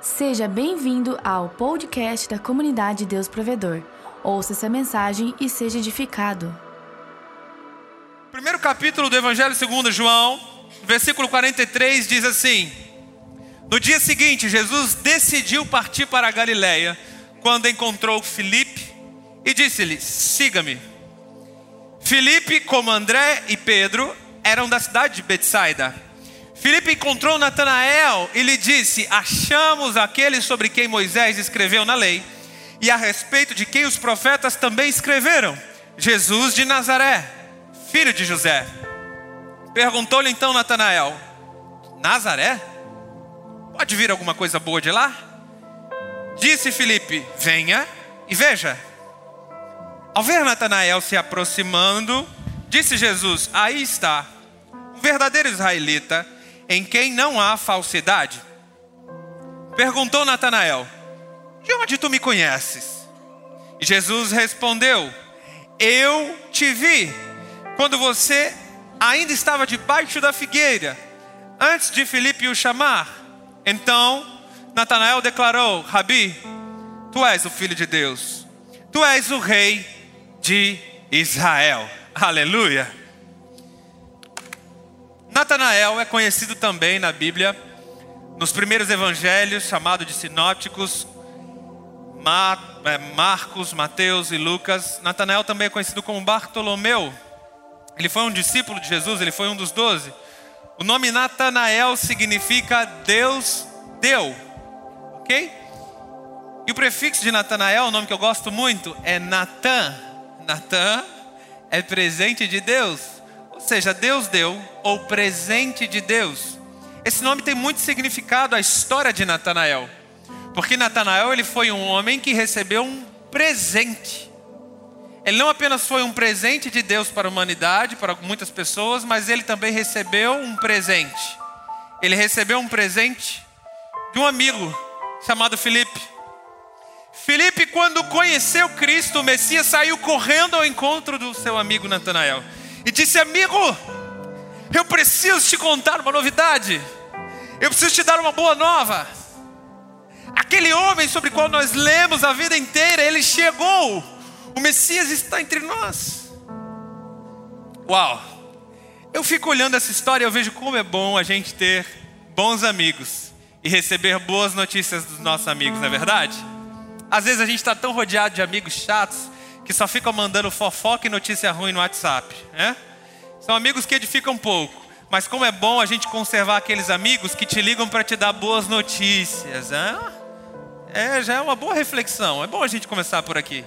Seja bem-vindo ao podcast da comunidade Deus Provedor. Ouça essa mensagem e seja edificado. Primeiro capítulo do Evangelho segundo João, versículo 43 diz assim: No dia seguinte, Jesus decidiu partir para a Galiléia, quando encontrou Filipe e disse-lhe: Siga-me. Filipe, como André e Pedro, eram da cidade de Betsaida. Filipe encontrou Natanael e lhe disse: Achamos aquele sobre quem Moisés escreveu na lei, e a respeito de quem os profetas também escreveram, Jesus de Nazaré, filho de José. Perguntou-lhe então Natanael: Nazaré? Pode vir alguma coisa boa de lá? Disse Filipe: Venha e veja. Ao ver Natanael se aproximando, disse Jesus: Aí está, um verdadeiro israelita em quem não há falsidade. Perguntou Natanael: De onde tu me conheces? E Jesus respondeu: Eu te vi quando você ainda estava debaixo da figueira, antes de Filipe o chamar. Então Natanael declarou: Rabi, tu és o filho de Deus, tu és o rei de Israel. Aleluia. Natanael é conhecido também na Bíblia, nos primeiros evangelhos, chamado de sinópticos, é, Marcos, Mateus e Lucas. Natanael também é conhecido como Bartolomeu. Ele foi um discípulo de Jesus, ele foi um dos doze. O nome Natanael significa Deus deu, ok? E o prefixo de Natanael, o nome que eu gosto muito, é Natan. Natan é presente de Deus. Ou seja, Deus deu, ou presente de Deus. Esse nome tem muito significado à história de Natanael. Porque Natanael ele foi um homem que recebeu um presente. Ele não apenas foi um presente de Deus para a humanidade, para muitas pessoas, mas ele também recebeu um presente. Ele recebeu um presente de um amigo chamado Felipe. Felipe, quando conheceu Cristo, o Messias, saiu correndo ao encontro do seu amigo Natanael e disse: Amigo, eu preciso te contar uma novidade, eu preciso te dar uma boa nova. Aquele homem sobre o qual nós lemos a vida inteira, ele chegou, o Messias está entre nós. Uau! Eu fico olhando essa história e eu vejo como é bom a gente ter bons amigos e receber boas notícias dos nossos amigos, não é verdade? Às vezes a gente está tão rodeado de amigos chatos que só ficam mandando fofoca e notícia ruim no WhatsApp, né? São amigos que edificam pouco, mas como é bom a gente conservar aqueles amigos que te ligam para te dar boas notícias, hein? É, já é uma boa reflexão. É bom a gente começar por aqui.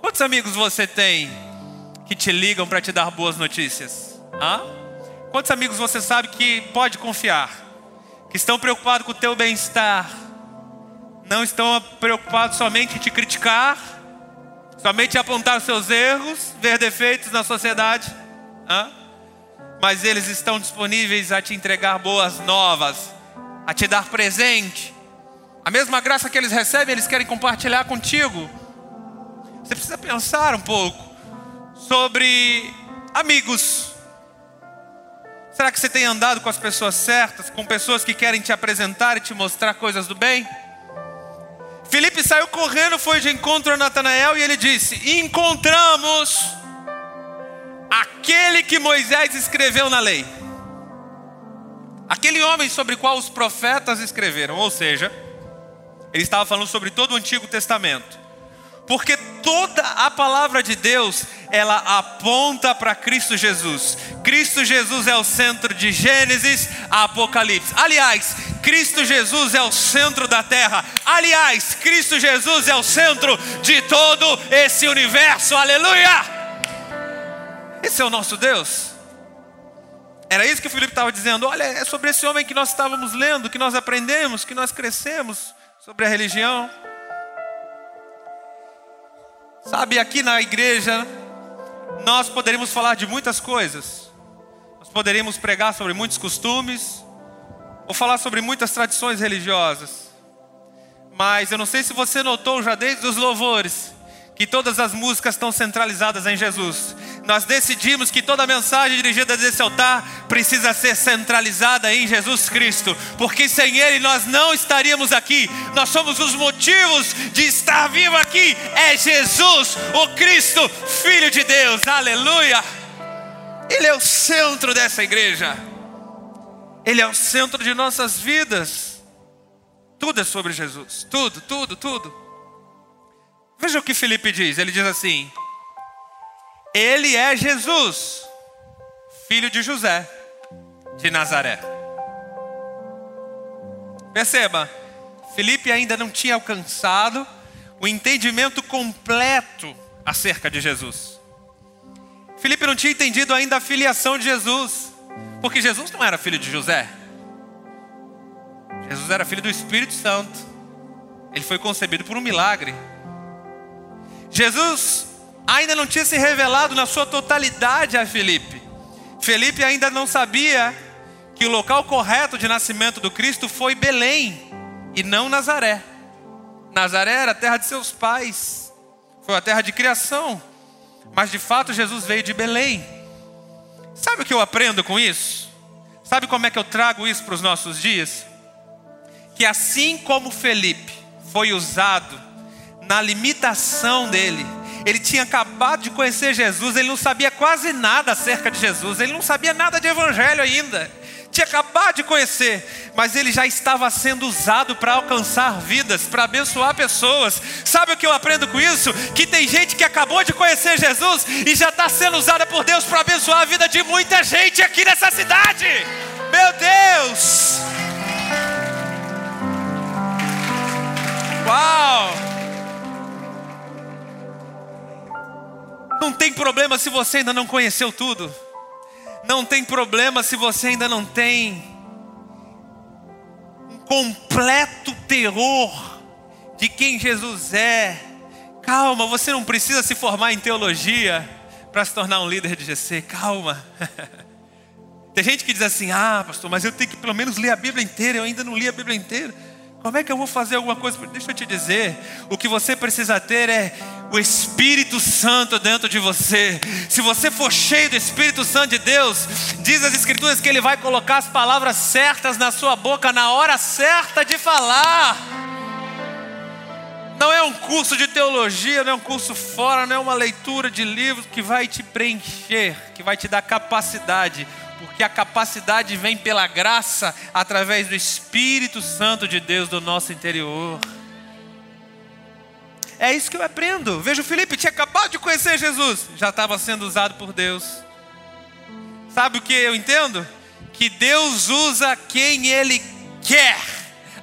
Quantos amigos você tem que te ligam para te dar boas notícias? Hã? Quantos amigos você sabe que pode confiar? Que estão preocupados com o teu bem-estar? Não estão preocupados somente em te criticar? Somente apontar seus erros, ver defeitos na sociedade, Hã? mas eles estão disponíveis a te entregar boas novas, a te dar presente. A mesma graça que eles recebem, eles querem compartilhar contigo. Você precisa pensar um pouco sobre amigos. Será que você tem andado com as pessoas certas, com pessoas que querem te apresentar e te mostrar coisas do bem? Felipe saiu correndo, foi de encontro a Natanael e ele disse: Encontramos aquele que Moisés escreveu na lei, aquele homem sobre o qual os profetas escreveram, ou seja, ele estava falando sobre todo o Antigo Testamento, porque toda a palavra de Deus ela aponta para Cristo Jesus. Cristo Jesus é o centro de Gênesis a Apocalipse. Aliás, Cristo Jesus é o centro da terra. Aliás, Cristo Jesus é o centro de todo esse universo. Aleluia! Esse é o nosso Deus. Era isso que o Filipe estava dizendo. Olha, é sobre esse homem que nós estávamos lendo, que nós aprendemos, que nós crescemos sobre a religião. Sabe, aqui na igreja, nós poderíamos falar de muitas coisas. Nós poderíamos pregar sobre muitos costumes, ou falar sobre muitas tradições religiosas. Mas eu não sei se você notou já desde os louvores que todas as músicas estão centralizadas em Jesus. Nós decidimos que toda mensagem dirigida desse altar precisa ser centralizada em Jesus Cristo, porque sem Ele nós não estaríamos aqui. Nós somos os motivos de estar vivo aqui. É Jesus, o Cristo, Filho de Deus. Aleluia! Ele é o centro dessa igreja. Ele é o centro de nossas vidas. Tudo é sobre Jesus. Tudo, tudo, tudo. Veja o que Felipe diz. Ele diz assim: Ele é Jesus, filho de José, de Nazaré. Perceba, Felipe ainda não tinha alcançado o entendimento completo acerca de Jesus. Felipe não tinha entendido ainda a filiação de Jesus, porque Jesus não era filho de José. Jesus era filho do Espírito Santo. Ele foi concebido por um milagre. Jesus ainda não tinha se revelado na sua totalidade a Felipe. Felipe ainda não sabia que o local correto de nascimento do Cristo foi Belém e não Nazaré. Nazaré era a terra de seus pais, foi a terra de criação, mas de fato Jesus veio de Belém. Sabe o que eu aprendo com isso? Sabe como é que eu trago isso para os nossos dias? Que assim como Felipe foi usado na limitação dele, ele tinha acabado de conhecer Jesus, ele não sabia quase nada acerca de Jesus, ele não sabia nada de evangelho ainda tinha acabado de conhecer, mas ele já estava sendo usado para alcançar vidas, para abençoar pessoas. Sabe o que eu aprendo com isso? Que tem gente que acabou de conhecer Jesus e já está sendo usada por Deus para abençoar a vida de muita gente aqui nessa cidade. Meu Deus! Uau! Não tem problema se você ainda não conheceu tudo. Não tem problema se você ainda não tem um completo terror de quem Jesus é. Calma, você não precisa se formar em teologia para se tornar um líder de GC. Calma. Tem gente que diz assim: ah, pastor, mas eu tenho que pelo menos ler a Bíblia inteira. Eu ainda não li a Bíblia inteira. Como é que eu vou fazer alguma coisa? Deixa eu te dizer: o que você precisa ter é o Espírito Santo dentro de você. Se você for cheio do Espírito Santo de Deus, diz as Escrituras que Ele vai colocar as palavras certas na sua boca na hora certa de falar. Não é um curso de teologia, não é um curso fora, não é uma leitura de livros que vai te preencher, que vai te dar capacidade, porque a capacidade vem pela graça através do Espírito Santo de Deus do nosso interior. É isso que eu aprendo. Veja o Felipe, tinha acabado de conhecer Jesus, já estava sendo usado por Deus. Sabe o que eu entendo? Que Deus usa quem Ele quer.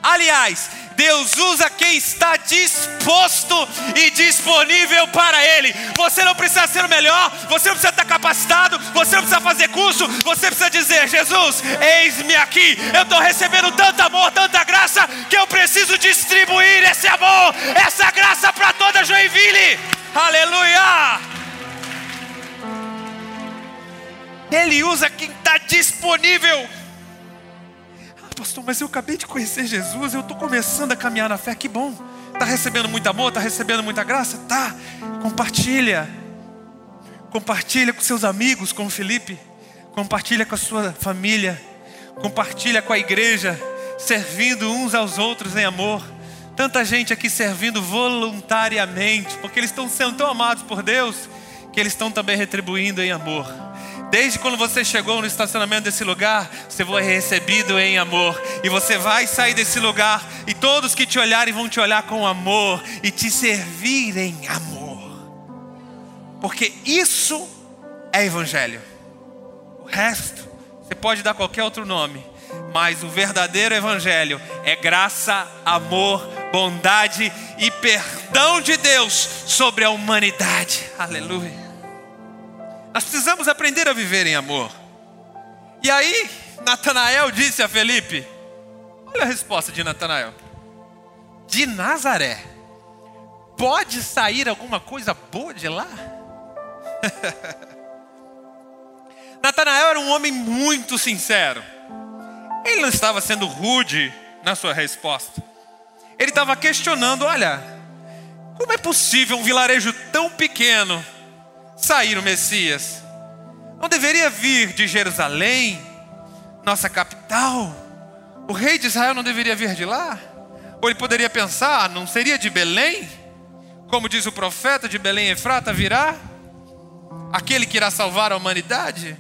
Aliás, Deus usa quem está disposto e disponível para Ele. Você não precisa ser o melhor, você não precisa estar capacitado, você não precisa fazer curso, você precisa dizer: Jesus, eis-me aqui. Eu estou recebendo tanto amor, tanta graça, que eu preciso distribuir esse amor, essa graça para toda Joinville. Aleluia! Ele usa quem está disponível pastor, mas eu acabei de conhecer Jesus, eu estou começando a caminhar na fé, que bom. Está recebendo muito amor, está recebendo muita graça? Tá. Compartilha. Compartilha com seus amigos, como Felipe. Compartilha com a sua família. Compartilha com a igreja, servindo uns aos outros em amor. Tanta gente aqui servindo voluntariamente, porque eles estão sendo tão amados por Deus, que eles estão também retribuindo em amor. Desde quando você chegou no estacionamento desse lugar, você foi recebido em amor. E você vai sair desse lugar e todos que te olharem vão te olhar com amor e te servir em amor. Porque isso é evangelho. O resto, você pode dar qualquer outro nome, mas o verdadeiro evangelho é graça, amor, bondade e perdão de Deus sobre a humanidade. Aleluia. Nós precisamos aprender a viver em amor. E aí, Natanael disse a Felipe: Olha a resposta de Natanael. De Nazaré, pode sair alguma coisa boa de lá? Natanael era um homem muito sincero. Ele não estava sendo rude na sua resposta. Ele estava questionando: olha, como é possível um vilarejo tão pequeno sair o Messias. Não deveria vir de Jerusalém, nossa capital? O rei de Israel não deveria vir de lá? Ou ele poderia pensar, não seria de Belém? Como diz o profeta, de Belém Efrata virá aquele que irá salvar a humanidade?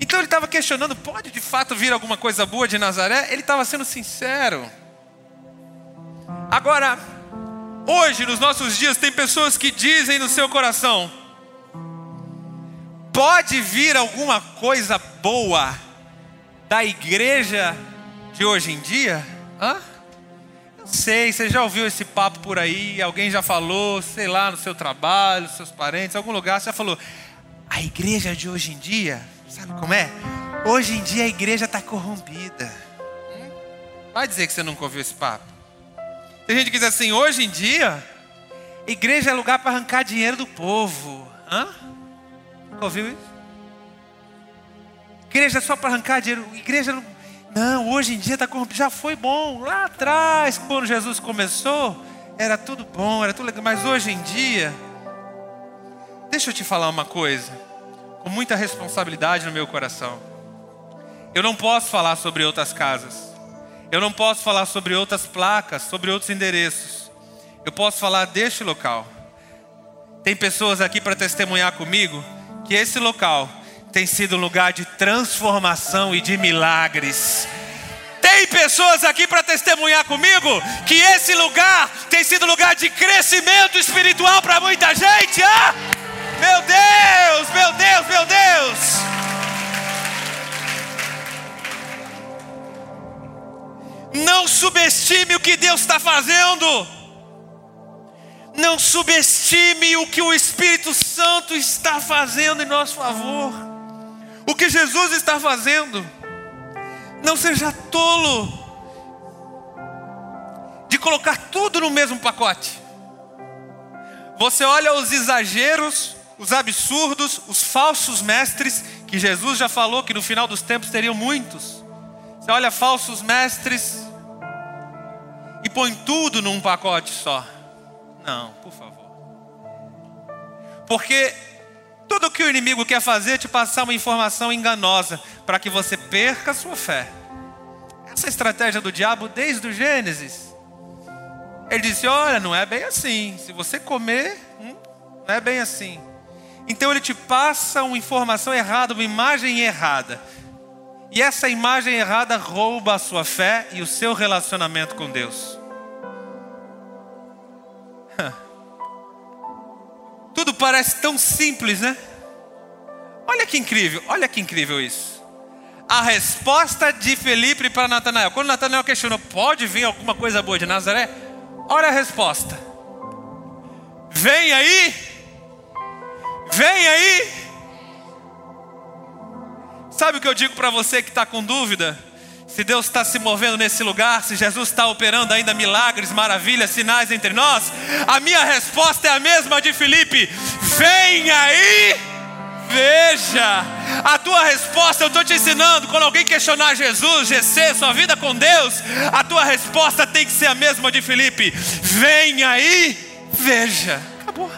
Então ele estava questionando: pode de fato vir alguma coisa boa de Nazaré? Ele estava sendo sincero. Agora, hoje, nos nossos dias, tem pessoas que dizem no seu coração: pode vir alguma coisa boa da igreja de hoje em dia? Hã? Eu sei, você já ouviu esse papo por aí, alguém já falou, sei lá, no seu trabalho, seus parentes, algum lugar, você já falou, a igreja de hoje em dia, sabe como é? Hoje em dia a igreja está corrompida. Vai dizer que você nunca ouviu esse papo. Tem gente que diz assim, hoje em dia, igreja é lugar para arrancar dinheiro do povo. Hã? Ouviu isso? Igreja é só para arrancar dinheiro. Igreja não não, hoje em dia está corrompido. Já foi bom. Lá atrás, quando Jesus começou, era tudo bom, era tudo legal. Mas hoje em dia, deixa eu te falar uma coisa, com muita responsabilidade no meu coração. Eu não posso falar sobre outras casas. Eu não posso falar sobre outras placas, sobre outros endereços. Eu posso falar deste local. Tem pessoas aqui para testemunhar comigo que esse local tem sido um lugar de transformação e de milagres. Tem pessoas aqui para testemunhar comigo que esse lugar tem sido lugar de crescimento espiritual para muita gente. Ah! Meu Deus, meu Deus, meu Deus. Não subestime o que Deus está fazendo. Não subestime o que o Espírito Santo está fazendo em nosso favor. O que Jesus está fazendo. Não seja tolo de colocar tudo no mesmo pacote. Você olha os exageros, os absurdos, os falsos mestres, que Jesus já falou que no final dos tempos teriam muitos. Você olha falsos mestres e põe tudo num pacote só. Não, por favor. Porque tudo que o inimigo quer fazer é te passar uma informação enganosa para que você perca a sua fé. Essa é estratégia do diabo desde o Gênesis. Ele disse: Olha, não é bem assim. Se você comer, hum, não é bem assim. Então ele te passa uma informação errada, uma imagem errada. E essa imagem errada rouba a sua fé e o seu relacionamento com Deus. Tudo parece tão simples, né? Olha que incrível, olha que incrível isso. A resposta de Felipe para Natanael. Quando Natanael questionou, pode vir alguma coisa boa de Nazaré? Olha a resposta. Vem aí. Vem aí. Sabe o que eu digo para você que está com dúvida? Se Deus está se movendo nesse lugar, se Jesus está operando ainda milagres, maravilhas, sinais entre nós, a minha resposta é a mesma de Felipe: vem aí, veja. A tua resposta, eu estou te ensinando, quando alguém questionar Jesus, GC, sua vida com Deus, a tua resposta tem que ser a mesma de Felipe: vem aí, veja. Acabou.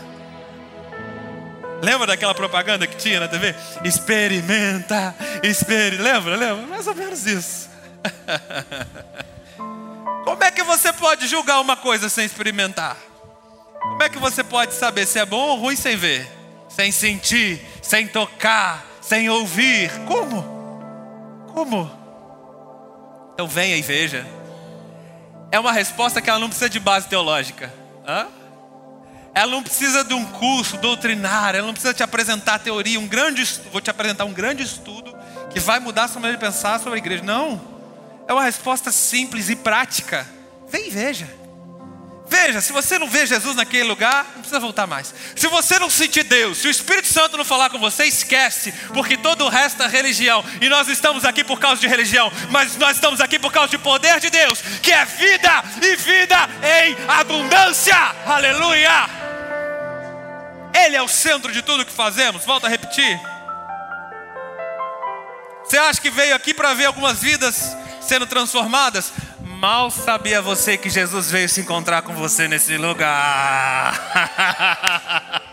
Lembra daquela propaganda que tinha na TV? Experimenta, experimenta. Lembra? Lembra? Mais ou menos isso. Como é que você pode julgar uma coisa sem experimentar? Como é que você pode saber se é bom ou ruim sem ver? Sem sentir, sem tocar, sem ouvir? Como? Como? Então venha e veja. É uma resposta que ela não precisa de base teológica. Hã? Ela não precisa de um curso doutrinário, ela não precisa te apresentar teoria, um grande, vou te apresentar um grande estudo que vai mudar a sua maneira de pensar sobre a igreja. Não. É uma resposta simples e prática. Vem e veja. Veja, se você não vê Jesus naquele lugar, não precisa voltar mais. Se você não sentir Deus, se o Espírito Santo não falar com você, esquece, porque todo o resto é religião. E nós estamos aqui por causa de religião, mas nós estamos aqui por causa de poder de Deus, que é vida e vida em abundância. Aleluia! Ele é o centro de tudo que fazemos. Volto a repetir. Você acha que veio aqui para ver algumas vidas sendo transformadas. Mal sabia você que Jesus veio se encontrar com você nesse lugar.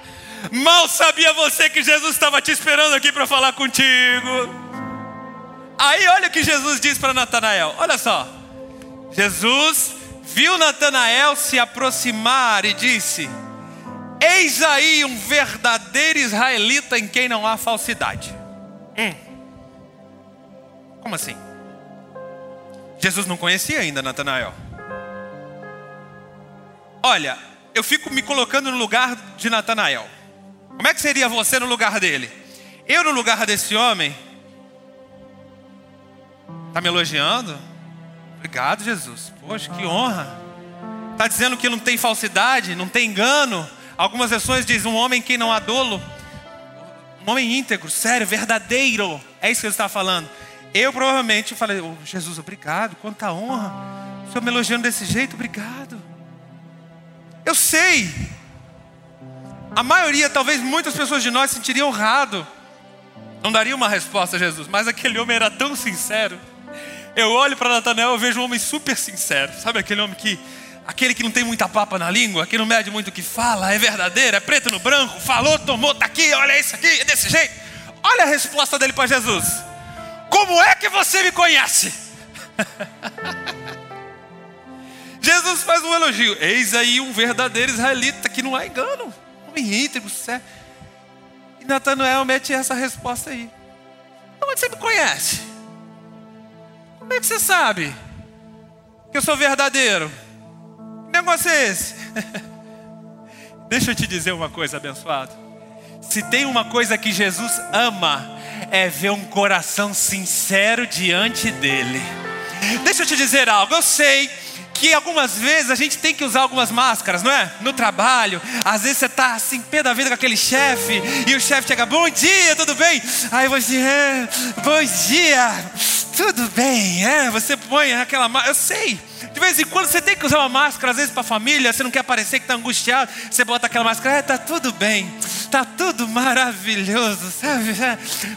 Mal sabia você que Jesus estava te esperando aqui para falar contigo. Aí olha o que Jesus diz para Natanael. Olha só. Jesus viu Natanael se aproximar e disse: Eis aí um verdadeiro israelita em quem não há falsidade. Hum. Como assim? Jesus não conhecia ainda Natanael. Olha, eu fico me colocando no lugar de Natanael. Como é que seria você no lugar dele? Eu no lugar desse homem? Está me elogiando? Obrigado, Jesus. Poxa, que honra. Está dizendo que não tem falsidade, não tem engano. Algumas versões dizem um homem que não há dolo. Um homem íntegro, sério, verdadeiro. É isso que ele está falando. Eu provavelmente falei, oh, Jesus, obrigado, quanta honra. O Senhor me elogiando desse jeito, obrigado. Eu sei. A maioria, talvez muitas pessoas de nós sentiriam honrado. Não daria uma resposta a Jesus, mas aquele homem era tão sincero. Eu olho para Natanael e vejo um homem super sincero. Sabe aquele homem que aquele que não tem muita papa na língua, que não mede muito o que fala, é verdadeiro, é preto no branco, falou, tomou, tá aqui, olha isso aqui, é desse jeito. Olha a resposta dele para Jesus. Como é que você me conhece? Jesus faz um elogio. Eis aí um verdadeiro israelita que não há engano. Homem íntegro, certo? E Natanael mete essa resposta aí. Como é você me conhece? Como é que você sabe que eu sou verdadeiro? Que negócio é esse? Deixa eu te dizer uma coisa, abençoado. Se tem uma coisa que Jesus ama, é ver um coração sincero diante dele. Deixa eu te dizer algo, eu sei que algumas vezes a gente tem que usar algumas máscaras, não é? No trabalho, às vezes você está assim, pé da vida com aquele chefe, e o chefe chega, bom dia, tudo bem? Aí você, é, bom dia, tudo bem, é? Você põe aquela máscara, eu sei. De vez em quando você tem que usar uma máscara, às vezes para a família, você não quer parecer que está angustiado, você bota aquela máscara, é, tá tudo bem, tá tudo maravilhoso, sabe?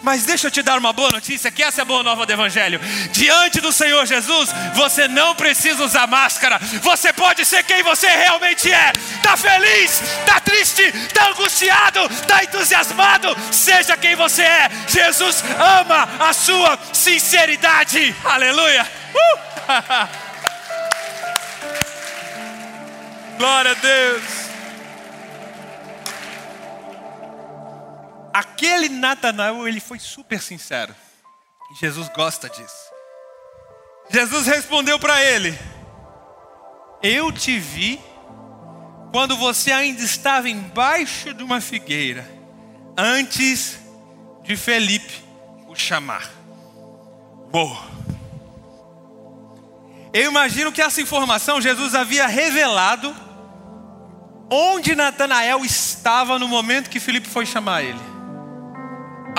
Mas deixa eu te dar uma boa notícia, que essa é a boa nova do Evangelho. Diante do Senhor Jesus, você não precisa usar máscara, você pode ser quem você realmente é. Tá feliz, tá triste, tá angustiado, tá entusiasmado, seja quem você é. Jesus ama a sua sinceridade. Aleluia. Uh! Glória a Deus. Aquele Natanael, ele foi super sincero. Jesus gosta disso. Jesus respondeu para ele: Eu te vi quando você ainda estava embaixo de uma figueira, antes de Felipe o chamar. Boa. Eu imagino que essa informação Jesus havia revelado onde Natanael estava no momento que Felipe foi chamar ele.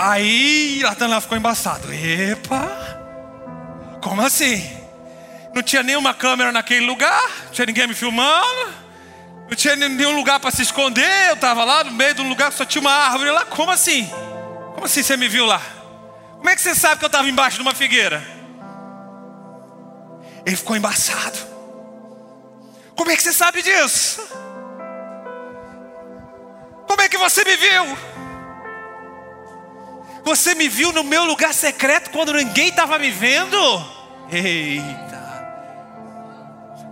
Aí Natanael ficou embaçado. Epa! Como assim? Não tinha nenhuma câmera naquele lugar, não tinha ninguém me filmando, não tinha nenhum lugar para se esconder. Eu estava lá no meio de um lugar só tinha uma árvore lá. Como assim? Como assim você me viu lá? Como é que você sabe que eu estava embaixo de uma figueira? Ele ficou embaçado. Como é que você sabe disso? Como é que você me viu? Você me viu no meu lugar secreto quando ninguém estava me vendo? Eita.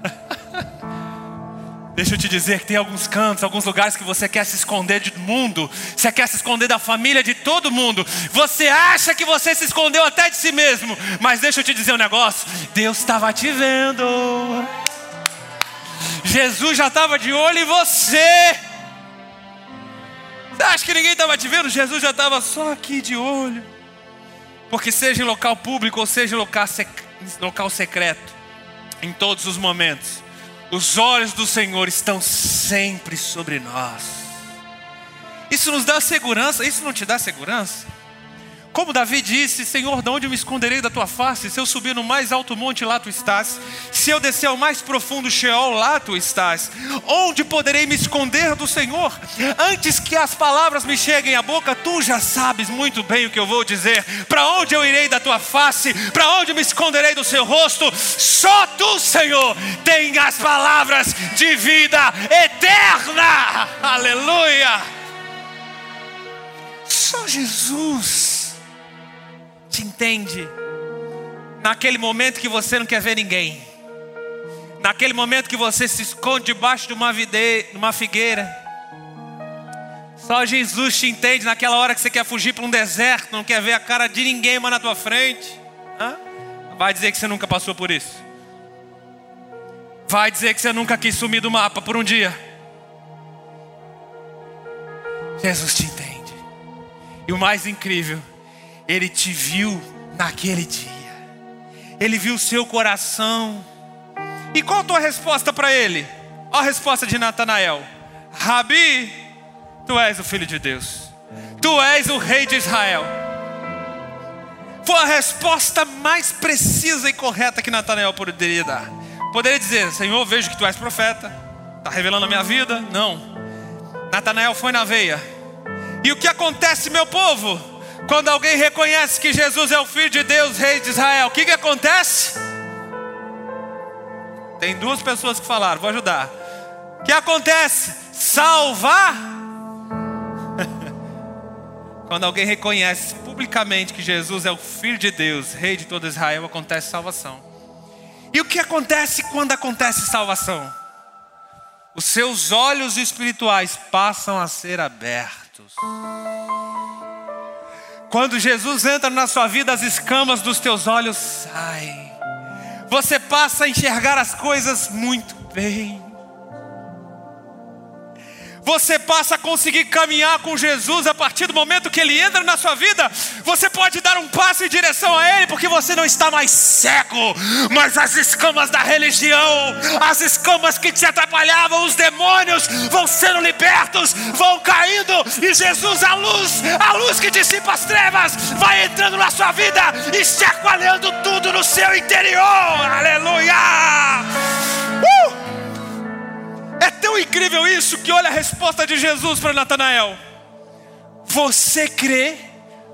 Deixa eu te dizer que tem alguns cantos, alguns lugares que você quer se esconder do mundo, você quer se esconder da família de todo mundo. Você acha que você se escondeu até de si mesmo, mas deixa eu te dizer um negócio: Deus estava te vendo. Jesus já estava de olho em você. Acha que ninguém estava te vendo? Jesus já estava só aqui de olho. Porque seja em local público ou seja em local, sec... local secreto, em todos os momentos, os olhos do Senhor estão sempre sobre nós. Isso nos dá segurança, isso não te dá segurança? Como Davi disse: Senhor, de onde me esconderei da tua face? Se eu subir no mais alto monte, lá tu estás. Se eu descer ao mais profundo Sheol, lá tu estás. Onde poderei me esconder do Senhor? Antes que as palavras me cheguem à boca, tu já sabes muito bem o que eu vou dizer. Para onde eu irei da tua face? Para onde me esconderei do seu rosto? Só tu, Senhor, tem as palavras de vida eterna. Aleluia. Só Jesus te entende naquele momento que você não quer ver ninguém, naquele momento que você se esconde debaixo de uma, vide... uma figueira. Só Jesus te entende naquela hora que você quer fugir para um deserto, não quer ver a cara de ninguém mais na tua frente. Hã? Vai dizer que você nunca passou por isso. Vai dizer que você nunca quis sumir do mapa por um dia. Jesus te entende. E o mais incrível, Ele te viu naquele dia. Ele viu o seu coração. E qual a tua resposta para Ele? Olha a resposta de Natanael: Rabi, tu és o Filho de Deus. Tu és o Rei de Israel. Foi a resposta mais precisa e correta que Natanael poderia dar. Poderia dizer: Senhor, vejo que tu és profeta. Está revelando a minha vida? Não. Natanael foi na veia. E o que acontece, meu povo? Quando alguém reconhece que Jesus é o Filho de Deus, Rei de Israel, o que, que acontece? Tem duas pessoas que falaram, vou ajudar. O que acontece? Salvar. Quando alguém reconhece publicamente que Jesus é o Filho de Deus, Rei de todo Israel, acontece salvação. E o que acontece quando acontece salvação? Os seus olhos espirituais passam a ser abertos. Quando Jesus entra na sua vida, as escamas dos teus olhos saem. Você passa a enxergar as coisas muito bem. Você passa a conseguir caminhar com Jesus a partir do momento que Ele entra na sua vida. Você pode dar um passo em direção a Ele, porque você não está mais cego. Mas as escamas da religião, as escamas que te atrapalhavam, os demônios vão sendo libertos, vão caindo, e Jesus, a luz, a luz que dissipa as trevas, vai entrando na sua vida e chacoalhando tudo no seu interior. Aleluia! Uh! É tão incrível isso que olha a resposta de Jesus para Natanael. Você crê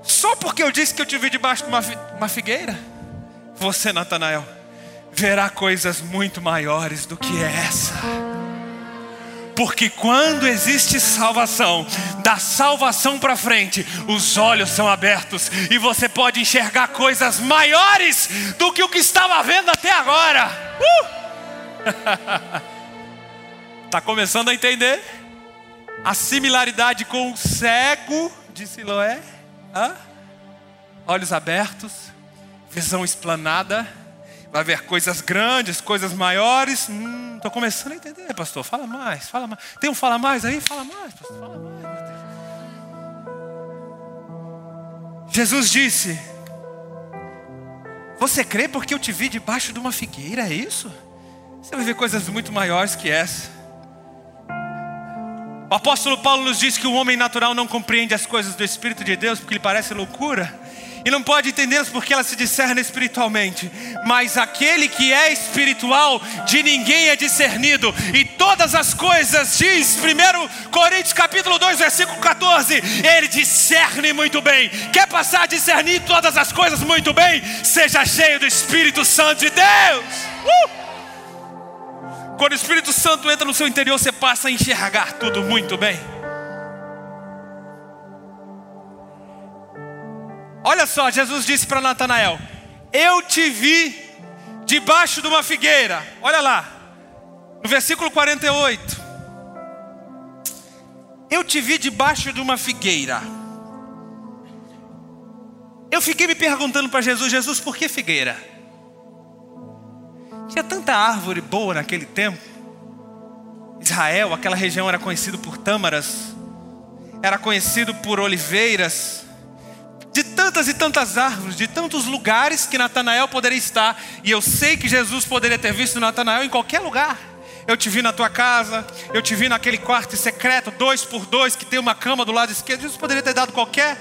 só porque eu disse que eu te vi debaixo de uma, uma figueira? Você, Natanael, verá coisas muito maiores do que essa. Porque quando existe salvação, da salvação para frente, os olhos são abertos e você pode enxergar coisas maiores do que o que estava vendo até agora. Uh! Está começando a entender? A similaridade com o cego de Siloé. Hã? Olhos abertos, visão explanada. Vai ver coisas grandes, coisas maiores. Hum, começando a entender, pastor. Fala mais, fala mais. Tem um fala mais aí? Fala mais, pastor. Fala mais. Jesus disse: Você crê porque eu te vi debaixo de uma figueira? É isso? Você vai ver coisas muito maiores que essa. O apóstolo Paulo nos diz que o homem natural não compreende as coisas do Espírito de Deus porque lhe parece loucura e não pode entendê-las porque elas se discernem espiritualmente. Mas aquele que é espiritual, de ninguém é discernido, e todas as coisas, diz 1 Coríntios capítulo 2, versículo 14, ele discerne muito bem. Quer passar a discernir todas as coisas muito bem? Seja cheio do Espírito Santo de Deus. Uh! Quando o Espírito Santo entra no seu interior, você passa a enxergar tudo muito bem. Olha só, Jesus disse para Natanael: Eu te vi debaixo de uma figueira. Olha lá, no versículo 48. Eu te vi debaixo de uma figueira. Eu fiquei me perguntando para Jesus: Jesus, por que figueira? Tinha tanta árvore boa naquele tempo. Israel, aquela região era conhecido por tâmaras, era conhecido por oliveiras, de tantas e tantas árvores, de tantos lugares que Natanael poderia estar, e eu sei que Jesus poderia ter visto Natanael em qualquer lugar. Eu te vi na tua casa, eu te vi naquele quarto secreto, dois por dois, que tem uma cama do lado esquerdo. Jesus poderia ter dado qualquer,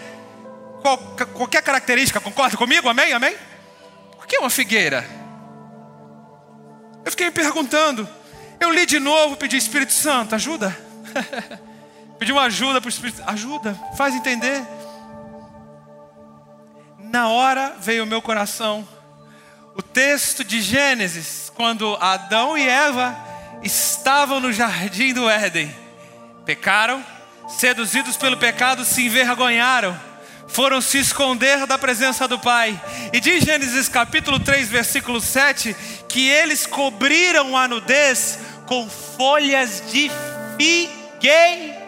qual, qualquer característica, concorda comigo? Amém? Amém? Por que uma figueira? Eu fiquei me perguntando. Eu li de novo, pedi Espírito Santo, ajuda. pedi uma ajuda para o Espírito ajuda, faz entender. Na hora veio o meu coração o texto de Gênesis, quando Adão e Eva estavam no jardim do Éden, pecaram, seduzidos pelo pecado, se envergonharam, foram se esconder da presença do Pai. E diz Gênesis capítulo 3, versículo 7, que eles cobriram a nudez com folhas de figueira.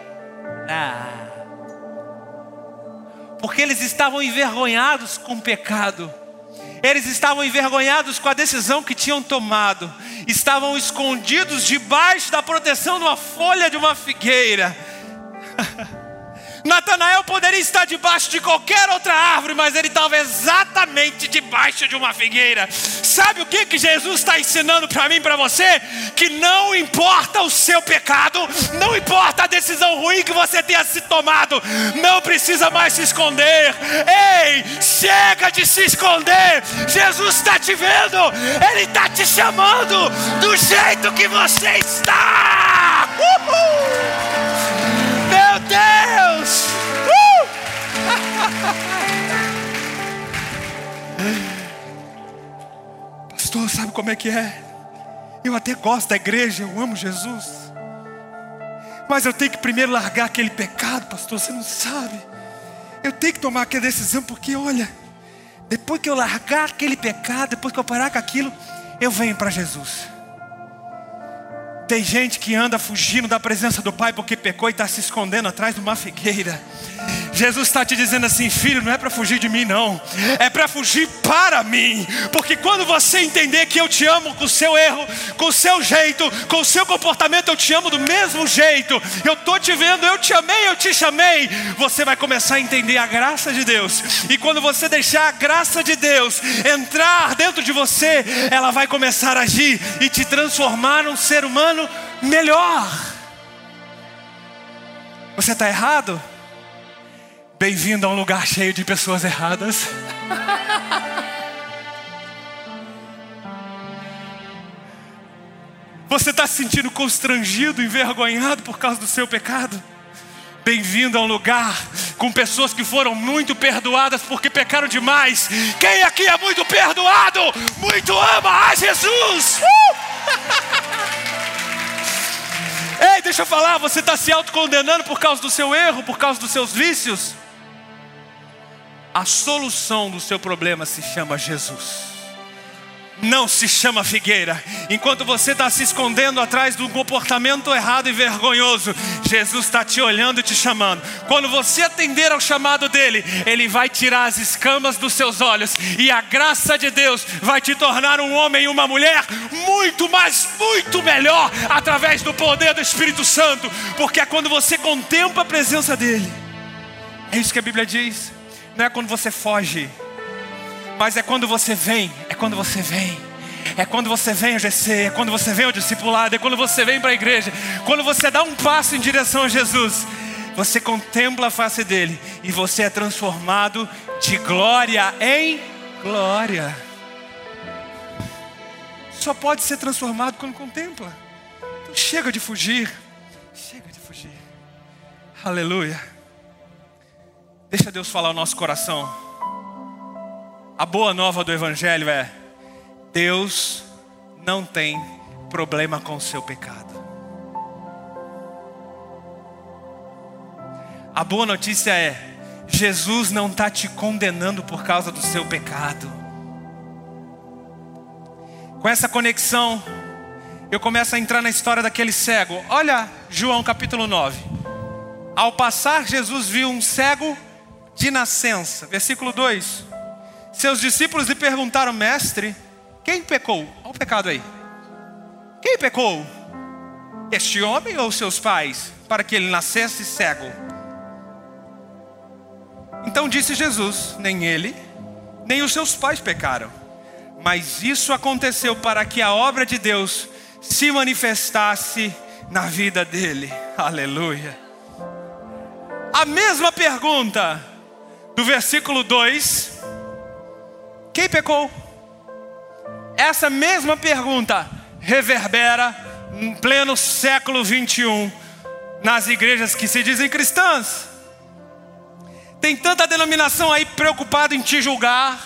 Porque eles estavam envergonhados com o pecado. Eles estavam envergonhados com a decisão que tinham tomado. Estavam escondidos debaixo da proteção de uma folha de uma figueira. Natanael poderia estar debaixo de qualquer outra árvore, mas ele estava exatamente debaixo de uma figueira. Sabe o que, que Jesus está ensinando para mim para você? Que não importa o seu pecado, não importa a decisão ruim que você tenha se tomado, não precisa mais se esconder. Ei, chega de se esconder. Jesus está te vendo, Ele está te chamando do jeito que você está. Uhul! Pastor, sabe como é que é? Eu até gosto da igreja, eu amo Jesus. Mas eu tenho que primeiro largar aquele pecado, pastor, você não sabe. Eu tenho que tomar aquela decisão, porque olha, depois que eu largar aquele pecado, depois que eu parar com aquilo, eu venho para Jesus. Tem gente que anda fugindo da presença do Pai porque pecou e está se escondendo atrás de uma figueira. Jesus está te dizendo assim, filho, não é para fugir de mim, não, é para fugir para mim, porque quando você entender que eu te amo com o seu erro, com o seu jeito, com o seu comportamento, eu te amo do mesmo jeito, eu estou te vendo, eu te amei, eu te chamei, você vai começar a entender a graça de Deus, e quando você deixar a graça de Deus entrar dentro de você, ela vai começar a agir e te transformar num ser humano melhor. Você está errado? Bem-vindo a um lugar cheio de pessoas erradas. Você está se sentindo constrangido, envergonhado por causa do seu pecado? Bem-vindo a um lugar com pessoas que foram muito perdoadas porque pecaram demais. Quem aqui é muito perdoado, muito ama a Jesus. Uh! Ei, deixa eu falar, você está se autocondenando por causa do seu erro, por causa dos seus vícios? A solução do seu problema se chama Jesus. Não se chama figueira. Enquanto você está se escondendo atrás um comportamento errado e vergonhoso, Jesus está te olhando e te chamando. Quando você atender ao chamado dele, ele vai tirar as escamas dos seus olhos e a graça de Deus vai te tornar um homem e uma mulher muito mais, muito melhor através do poder do Espírito Santo, porque é quando você contempla a presença dele. É isso que a Bíblia diz não é quando você foge, mas é quando você vem, é quando você vem. É quando você vem ao GC, é quando você vem ao discipulado, é quando você vem para a igreja, quando você dá um passo em direção a Jesus, você contempla a face dele e você é transformado de glória em glória. Só pode ser transformado quando contempla. Então chega de fugir, chega de fugir. Aleluia. Deixa Deus falar o nosso coração. A boa nova do Evangelho é: Deus não tem problema com o seu pecado. A boa notícia é: Jesus não está te condenando por causa do seu pecado. Com essa conexão, eu começo a entrar na história daquele cego. Olha João capítulo 9. Ao passar, Jesus viu um cego de nascença. Versículo 2: Seus discípulos lhe perguntaram, mestre, quem pecou? Olha o pecado aí. Quem pecou? Este homem ou seus pais? Para que ele nascesse cego. Então disse Jesus: Nem ele, nem os seus pais pecaram. Mas isso aconteceu para que a obra de Deus se manifestasse na vida dele. Aleluia. A mesma pergunta do versículo 2: Quem pecou? Essa mesma pergunta reverbera em pleno século 21 nas igrejas que se dizem cristãs. Tem tanta denominação aí preocupado em te julgar,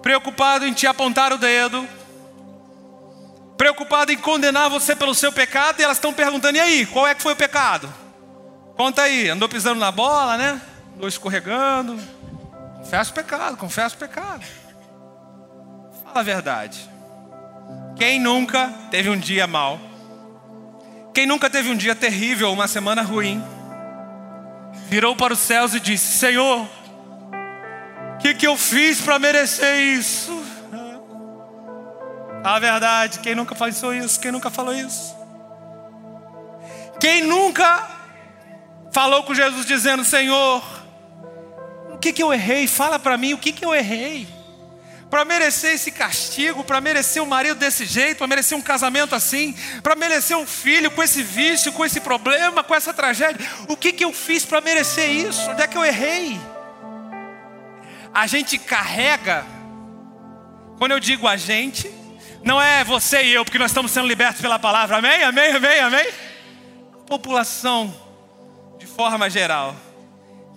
preocupado em te apontar o dedo, preocupado em condenar você pelo seu pecado, e elas estão perguntando: e aí, qual é que foi o pecado? Conta aí, andou pisando na bola, né? Andou escorregando. Confessa o pecado, confessa o pecado. Fala a verdade. Quem nunca teve um dia mal? Quem nunca teve um dia terrível, uma semana ruim? Virou para os céus e disse: Senhor, o que, que eu fiz para merecer isso? A verdade, quem nunca pensou isso? Quem nunca falou isso? Quem nunca falou com Jesus dizendo: Senhor, que, que eu errei? Fala para mim o que, que eu errei. Para merecer esse castigo, para merecer um marido desse jeito, para merecer um casamento assim, para merecer um filho com esse vício, com esse problema, com essa tragédia. O que, que eu fiz para merecer isso? Onde é que eu errei? A gente carrega, quando eu digo a gente, não é você e eu, porque nós estamos sendo libertos pela palavra. Amém, amém, amém, amém. A população, de forma geral,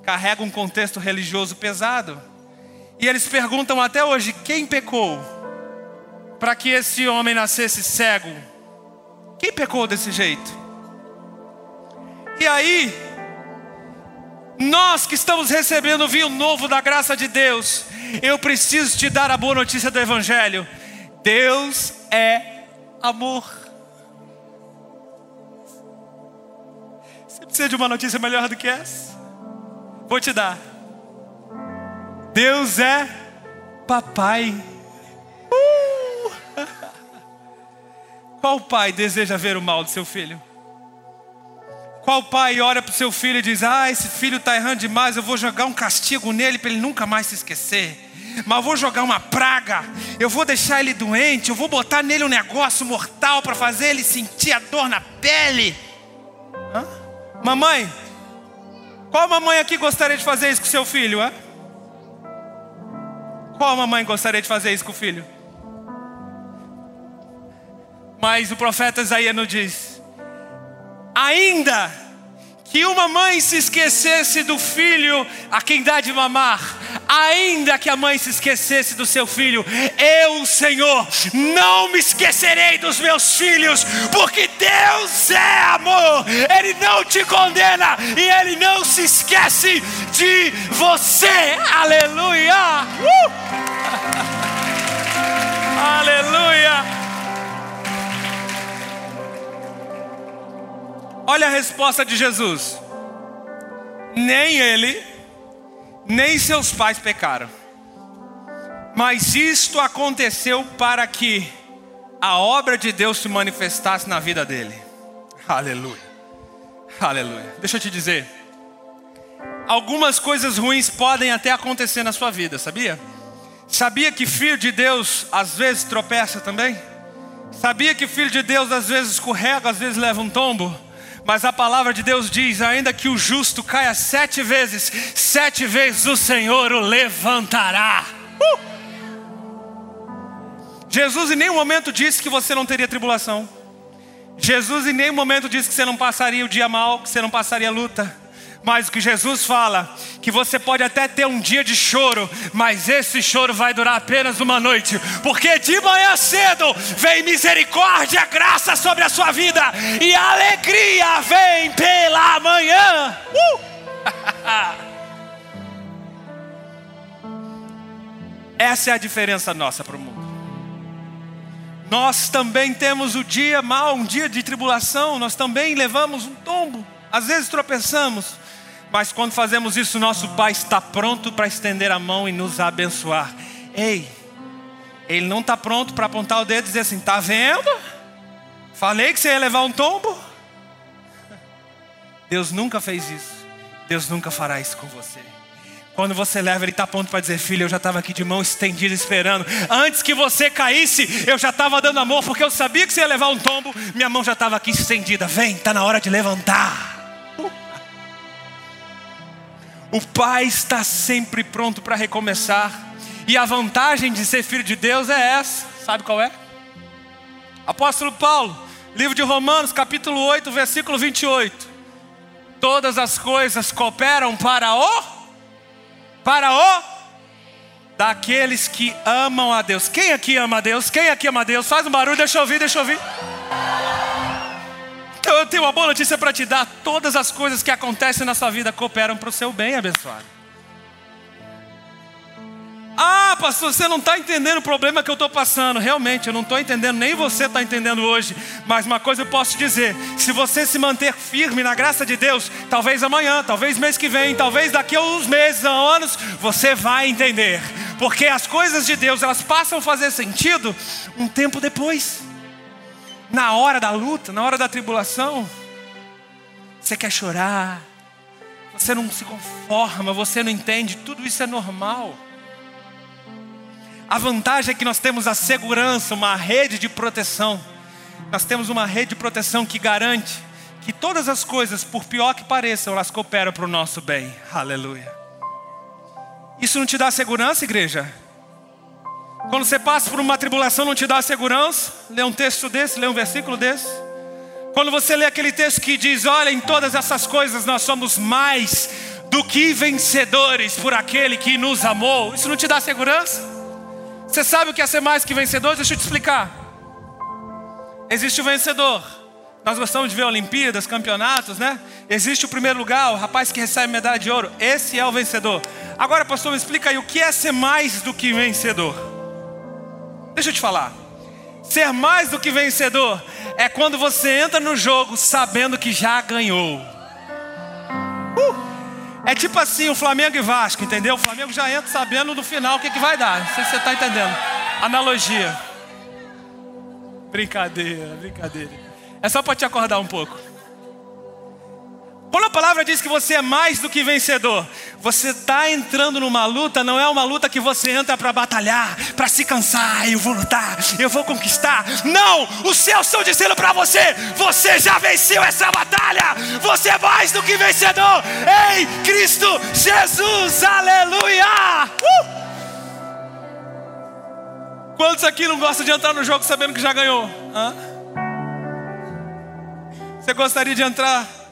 carrega um contexto religioso pesado. E eles perguntam até hoje: quem pecou para que esse homem nascesse cego? Quem pecou desse jeito? E aí, nós que estamos recebendo o vinho novo da graça de Deus, eu preciso te dar a boa notícia do Evangelho Deus é amor. Você precisa de uma notícia melhor do que essa? Vou te dar. Deus é papai. Uh! Qual pai deseja ver o mal do seu filho? Qual pai olha para o seu filho e diz: Ah, esse filho está errando demais, eu vou jogar um castigo nele para ele nunca mais se esquecer? mas eu vou jogar uma praga, eu vou deixar ele doente, eu vou botar nele um negócio mortal para fazer ele sentir a dor na pele. Hã? Mamãe, qual mamãe aqui gostaria de fazer isso com seu filho? Hã? Qual mamãe gostaria de fazer isso com o filho? Mas o profeta Isaías nos diz: ainda que uma mãe se esquecesse do filho a quem dá de mamar, ainda que a mãe se esquecesse do seu filho, eu, Senhor, não me esquecerei dos meus filhos, porque Deus é amor, Ele não te condena e Ele não se esquece de você. Aleluia! Uh! Aleluia! Olha a resposta de Jesus: nem ele, nem seus pais pecaram, mas isto aconteceu para que a obra de Deus se manifestasse na vida dele. Aleluia, aleluia. Deixa eu te dizer, algumas coisas ruins podem até acontecer na sua vida, sabia? Sabia que filho de Deus às vezes tropeça também? Sabia que filho de Deus às vezes escorrega, às vezes leva um tombo? Mas a palavra de Deus diz: ainda que o justo caia sete vezes, sete vezes o Senhor o levantará. Uh! Jesus em nenhum momento disse que você não teria tribulação. Jesus em nenhum momento disse que você não passaria o dia mal, que você não passaria luta. Mas o que Jesus fala, que você pode até ter um dia de choro, mas esse choro vai durar apenas uma noite, porque de manhã cedo vem misericórdia, graça sobre a sua vida, e alegria vem pela manhã. Uh! Essa é a diferença nossa para o mundo. Nós também temos o dia mal, um dia de tribulação, nós também levamos um tombo, às vezes tropeçamos, mas quando fazemos isso, nosso Pai está pronto para estender a mão e nos abençoar. Ei, Ele não está pronto para apontar o dedo e dizer assim: está vendo? Falei que você ia levar um tombo. Deus nunca fez isso. Deus nunca fará isso com você. Quando você leva, Ele está pronto para dizer: Filho, eu já estava aqui de mão estendida esperando. Antes que você caísse, eu já estava dando amor, porque eu sabia que você ia levar um tombo. Minha mão já estava aqui estendida. Vem, está na hora de levantar. O Pai está sempre pronto para recomeçar. E a vantagem de ser filho de Deus é essa. Sabe qual é? Apóstolo Paulo, livro de Romanos, capítulo 8, versículo 28. Todas as coisas cooperam para o para o daqueles que amam a Deus. Quem aqui ama a Deus? Quem aqui ama a Deus? Faz um barulho, deixa eu ouvir, deixa eu ouvir. Então eu tenho uma boa notícia para te dar: todas as coisas que acontecem na sua vida cooperam para o seu bem, abençoado. Ah, pastor, você não está entendendo o problema que eu estou passando. Realmente, eu não estou entendendo, nem você está entendendo hoje. Mas uma coisa eu posso te dizer: se você se manter firme na graça de Deus, talvez amanhã, talvez mês que vem, talvez daqui a uns meses, a anos, você vai entender. Porque as coisas de Deus, elas passam a fazer sentido um tempo depois. Na hora da luta, na hora da tribulação, você quer chorar, você não se conforma, você não entende, tudo isso é normal. A vantagem é que nós temos a segurança, uma rede de proteção. Nós temos uma rede de proteção que garante que todas as coisas, por pior que pareçam, elas cooperam para o nosso bem. Aleluia. Isso não te dá segurança, igreja? Quando você passa por uma tribulação, não te dá segurança? Lê um texto desse, lê um versículo desse. Quando você lê aquele texto que diz: Olha, em todas essas coisas nós somos mais do que vencedores por aquele que nos amou. Isso não te dá segurança? Você sabe o que é ser mais que vencedor? Deixa eu te explicar. Existe o vencedor. Nós gostamos de ver Olimpíadas, campeonatos, né? Existe o primeiro lugar, o rapaz que recebe medalha de ouro. Esse é o vencedor. Agora, pastor, me explica aí o que é ser mais do que vencedor. Deixa eu te falar. Ser mais do que vencedor é quando você entra no jogo sabendo que já ganhou. Uh! É tipo assim, o Flamengo e Vasco, entendeu? O Flamengo já entra sabendo no final o que, que vai dar. Não sei se você está entendendo. Analogia. Brincadeira, brincadeira. É só para te acordar um pouco. Quando a palavra diz que você é mais do que vencedor, você está entrando numa luta, não é uma luta que você entra para batalhar, para se cansar, eu vou lutar, eu vou conquistar. Não! Os céus estão dizendo para você: você já venceu essa batalha, você é mais do que vencedor em Cristo Jesus, aleluia! Uh! Quantos aqui não gostam de entrar no jogo sabendo que já ganhou? Hã? Você gostaria de entrar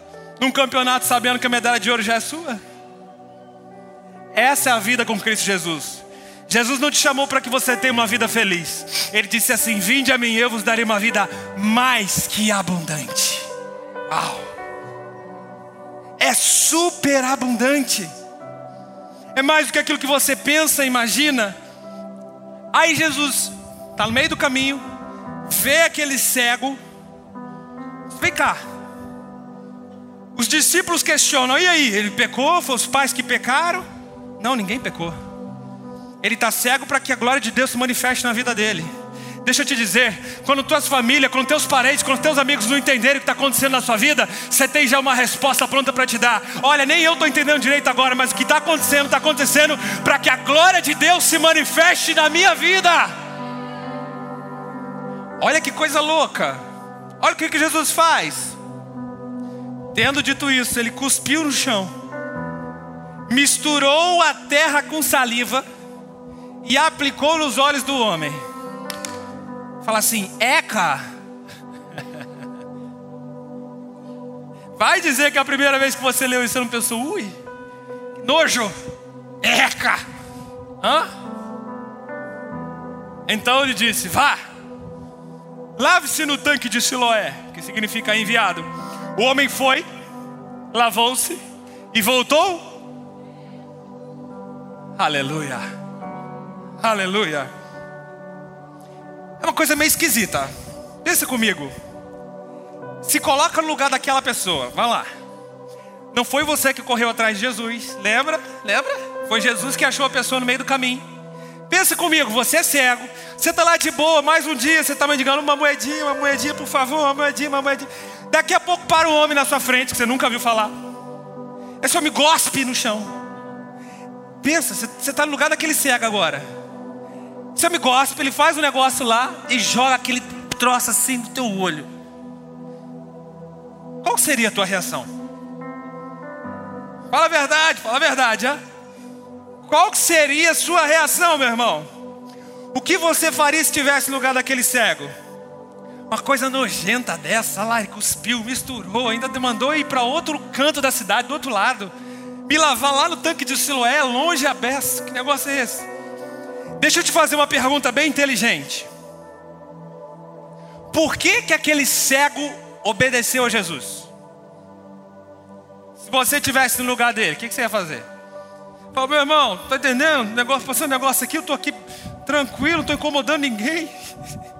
num campeonato sabendo que a medalha de ouro já é sua? Essa é a vida com Cristo Jesus. Jesus não te chamou para que você tenha uma vida feliz. Ele disse assim: Vinde a mim, eu vos darei uma vida mais que abundante. Uau! É super abundante. É mais do que aquilo que você pensa, imagina. Aí Jesus está no meio do caminho, vê aquele cego. Vem cá, os discípulos questionam: e aí, ele pecou? Foi os pais que pecaram? Não, ninguém pecou. Ele está cego para que a glória de Deus se manifeste na vida dele. Deixa eu te dizer, quando tuas famílias, quando teus parentes, quando teus amigos não entenderem o que está acontecendo na sua vida, você tem já uma resposta pronta para te dar. Olha, nem eu estou entendendo direito agora, mas o que está acontecendo, está acontecendo para que a glória de Deus se manifeste na minha vida. Olha que coisa louca. Olha o que, que Jesus faz. Tendo dito isso, ele cuspiu no chão, misturou a terra com saliva e aplicou nos olhos do homem. Fala assim: Eca. Vai dizer que a primeira vez que você leu isso você não pensou, ui, nojo, Eca. Hã? Então ele disse: Vá, lave-se no tanque de Siloé, que significa enviado. O homem foi, lavou-se e voltou. Aleluia. Aleluia. É uma coisa meio esquisita. Pensa comigo. Se coloca no lugar daquela pessoa. Vai lá. Não foi você que correu atrás de Jesus. Lembra? Lembra? Foi Jesus que achou a pessoa no meio do caminho. Pensa comigo, você é cego. Você está lá de boa, mais um dia, você está mendigando uma moedinha, uma moedinha, por favor, uma moedinha, uma moedinha. Daqui a pouco para um homem na sua frente que você nunca viu falar. Esse homem gospe no chão. Pensa, você está no lugar daquele cego agora. Esse homem gospe, ele faz um negócio lá e joga aquele troço assim no teu olho. Qual seria a tua reação? Fala a verdade, fala a verdade, hein? Qual seria a sua reação, meu irmão? O que você faria se estivesse no lugar daquele cego? Uma coisa nojenta dessa, lá, cuspiu, misturou, ainda demandou ir para outro canto da cidade, do outro lado. Me lavar lá no tanque de Siloé, longe a beça. Que negócio é esse? Deixa eu te fazer uma pergunta bem inteligente. Por que que aquele cego obedeceu a Jesus. Se você estivesse no lugar dele, o que, que você ia fazer? Fala, meu irmão, tá entendendo? Negócio, passando negócio aqui, eu tô aqui tranquilo, não tô incomodando ninguém.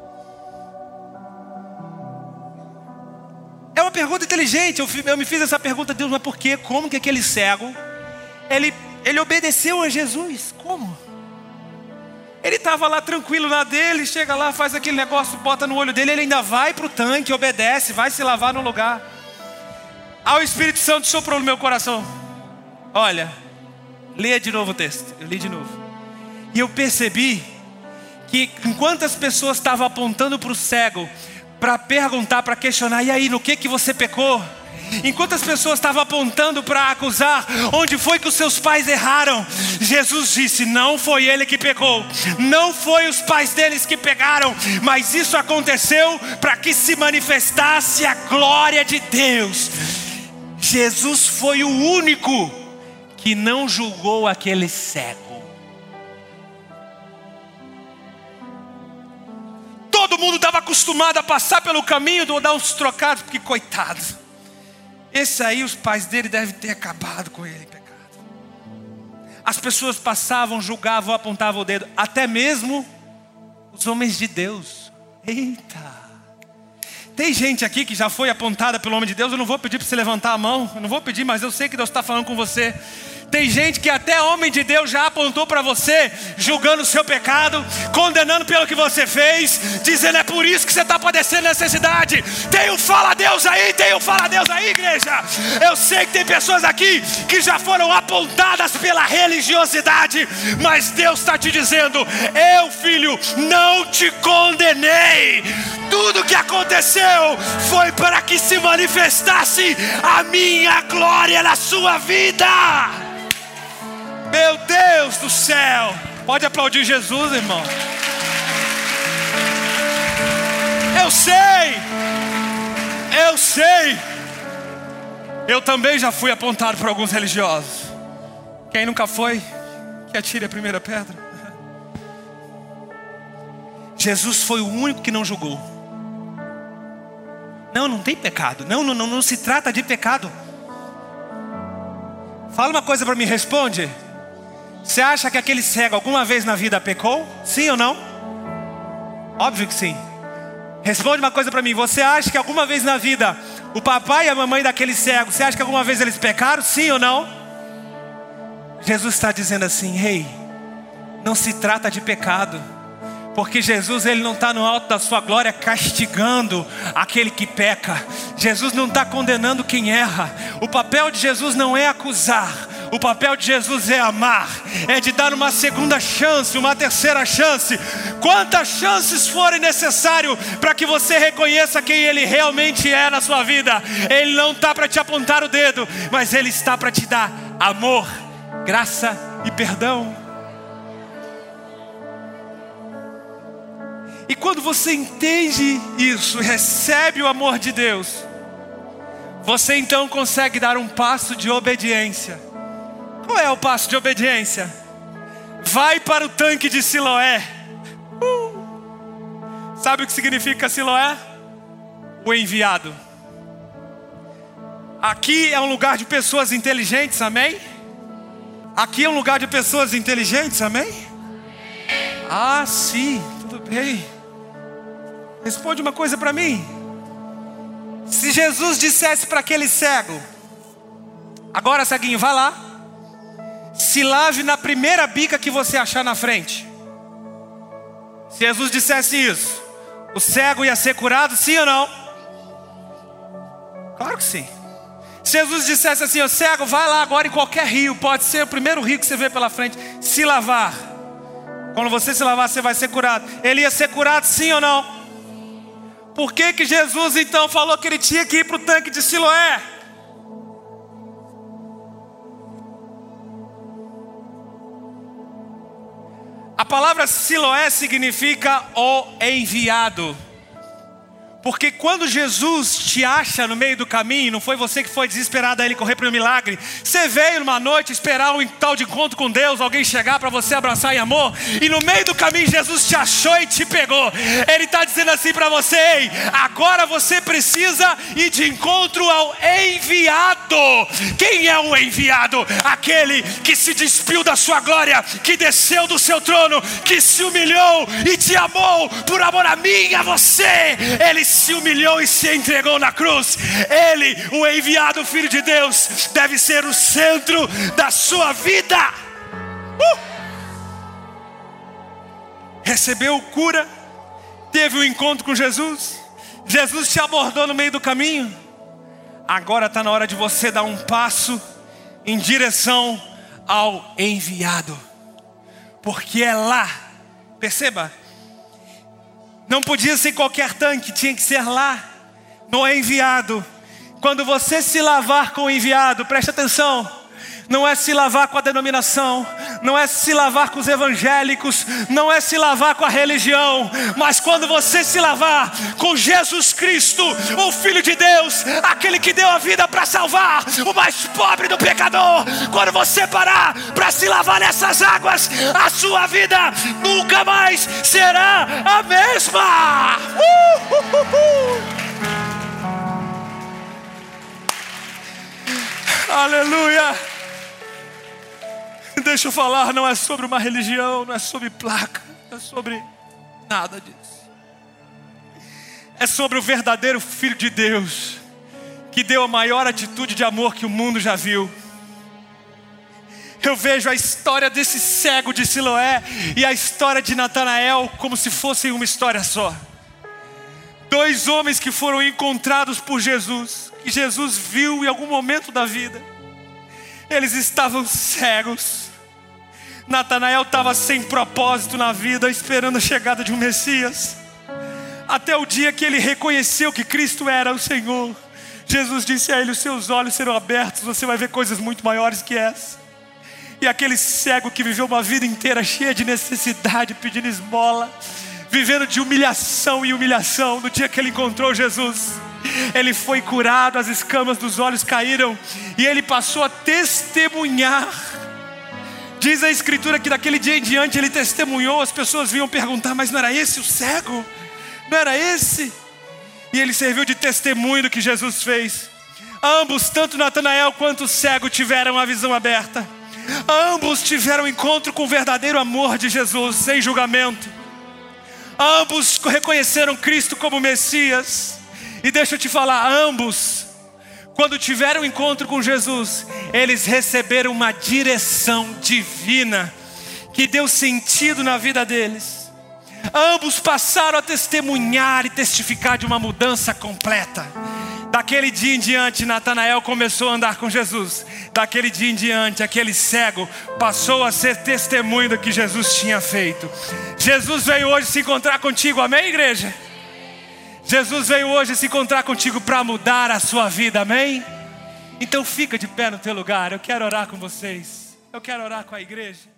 É uma pergunta inteligente. Eu, eu me fiz essa pergunta, Deus, mas por quê? Como que aquele cego, ele, ele obedeceu a Jesus? Como? Ele estava lá tranquilo na dele, chega lá, faz aquele negócio, bota no olho dele, ele ainda vai para o tanque, obedece, vai se lavar no lugar. Aí o Espírito Santo soprou no meu coração. Olha, leia de novo o texto. Eu li de novo. E eu percebi que enquanto as pessoas estavam apontando para o cego, para perguntar, para questionar, e aí, no que que você pecou? Enquanto as pessoas estavam apontando para acusar, onde foi que os seus pais erraram? Jesus disse: não foi ele que pecou, não foi os pais deles que pegaram, mas isso aconteceu para que se manifestasse a glória de Deus. Jesus foi o único que não julgou aquele cego. Todo mundo estava acostumado a passar pelo caminho, de dar uns trocados, porque coitado. Esse aí, os pais dele devem ter acabado com ele em pecado. As pessoas passavam, julgavam, apontavam o dedo, até mesmo os homens de Deus. Eita! Tem gente aqui que já foi apontada pelo homem de Deus. Eu não vou pedir para você levantar a mão. Eu não vou pedir, mas eu sei que Deus está falando com você. Tem gente que até homem de Deus já apontou para você, julgando o seu pecado, condenando pelo que você fez, dizendo é por isso que você está padecendo necessidade. Tem um fala Deus aí, tem um fala Deus aí, igreja. Eu sei que tem pessoas aqui que já foram apontadas pela religiosidade, mas Deus está te dizendo: eu, filho, não te condenei. Tudo que aconteceu foi para que se manifestasse a minha glória na sua vida. Meu Deus do céu! Pode aplaudir Jesus, irmão. Eu sei, eu sei. Eu também já fui apontado por alguns religiosos. Quem nunca foi, que atire a primeira pedra. Jesus foi o único que não julgou. Não, não tem pecado. Não, não, não, não se trata de pecado. Fala uma coisa para mim, responde. Você acha que aquele cego alguma vez na vida pecou? Sim ou não? Óbvio que sim. Responde uma coisa para mim. Você acha que alguma vez na vida o papai e a mamãe daquele cego, você acha que alguma vez eles pecaram? Sim ou não? Jesus está dizendo assim: Ei, hey, não se trata de pecado. Porque Jesus ele não está no alto da sua glória castigando aquele que peca. Jesus não está condenando quem erra. O papel de Jesus não é acusar. O papel de Jesus é amar, é de dar uma segunda chance, uma terceira chance. Quantas chances forem necessário para que você reconheça quem Ele realmente é na sua vida. Ele não está para te apontar o dedo, mas Ele está para te dar amor, graça e perdão. E quando você entende isso, recebe o amor de Deus, você então consegue dar um passo de obediência qual é o passo de obediência? Vai para o tanque de Siloé. Uh! Sabe o que significa Siloé? O enviado. Aqui é um lugar de pessoas inteligentes, amém? Aqui é um lugar de pessoas inteligentes, amém? Ah, sim, tudo bem. Responde uma coisa para mim. Se Jesus dissesse para aquele cego: Agora, ceguinho, vai lá se lave na primeira bica que você achar na frente. Se Jesus dissesse isso, o cego ia ser curado, sim ou não? Claro que sim. Se Jesus dissesse assim, o cego, vai lá agora em qualquer rio, pode ser o primeiro rio que você vê pela frente, se lavar. Quando você se lavar, você vai ser curado. Ele ia ser curado, sim ou não? Por que, que Jesus então falou que ele tinha que ir para o tanque de Siloé? A palavra Siloé significa o enviado. Porque quando Jesus te acha no meio do caminho, não foi você que foi desesperado a ele correr para o milagre. Você veio numa noite esperar um tal de encontro com Deus, alguém chegar para você abraçar em amor, e no meio do caminho Jesus te achou e te pegou. Ele está dizendo assim para você: Ei, agora você precisa ir de encontro ao enviado. Quem é o enviado? Aquele que se despiu da sua glória, que desceu do seu trono, que se humilhou e te amou por amor a mim e a você. Ele se humilhou e se entregou na cruz. Ele, o enviado Filho de Deus, deve ser o centro da sua vida. Uh! Recebeu cura, teve um encontro com Jesus. Jesus te abordou no meio do caminho. Agora está na hora de você dar um passo em direção ao enviado, porque é lá, perceba, não podia ser qualquer tanque, tinha que ser lá, no enviado. Quando você se lavar com o enviado, preste atenção, não é se lavar com a denominação, não é se lavar com os evangélicos, não é se lavar com a religião, mas quando você se lavar com Jesus Cristo, o Filho de Deus, aquele que deu a vida para salvar o mais pobre do pecador, quando você parar para se lavar nessas águas, a sua vida nunca mais será a mesma. Uh, uh, uh, Aleluia. Deixa eu falar, não é sobre uma religião, não é sobre placa, não é sobre nada disso. É sobre o verdadeiro Filho de Deus, que deu a maior atitude de amor que o mundo já viu. Eu vejo a história desse cego de Siloé e a história de Natanael como se fossem uma história só. Dois homens que foram encontrados por Jesus, que Jesus viu em algum momento da vida. Eles estavam cegos, Natanael estava sem propósito na vida, esperando a chegada de um Messias. Até o dia que ele reconheceu que Cristo era o Senhor. Jesus disse a ele: Os seus olhos serão abertos, você vai ver coisas muito maiores que essa. E aquele cego que viveu uma vida inteira cheia de necessidade, pedindo esmola, vivendo de humilhação e humilhação, no dia que ele encontrou Jesus, ele foi curado, as escamas dos olhos caíram e ele passou a testemunhar Diz a Escritura que daquele dia em diante ele testemunhou, as pessoas vinham perguntar, mas não era esse o cego? Não era esse? E ele serviu de testemunho do que Jesus fez. Ambos, tanto Natanael quanto o cego, tiveram a visão aberta. Ambos tiveram encontro com o verdadeiro amor de Jesus, sem julgamento. Ambos reconheceram Cristo como Messias. E deixa eu te falar, ambos quando tiveram encontro com Jesus, eles receberam uma direção divina que deu sentido na vida deles. Ambos passaram a testemunhar e testificar de uma mudança completa. Daquele dia em diante, Natanael começou a andar com Jesus. Daquele dia em diante, aquele cego passou a ser testemunho do que Jesus tinha feito. Jesus veio hoje se encontrar contigo, amém, igreja? Jesus veio hoje se encontrar contigo para mudar a sua vida, amém? Então fica de pé no teu lugar, eu quero orar com vocês, eu quero orar com a igreja.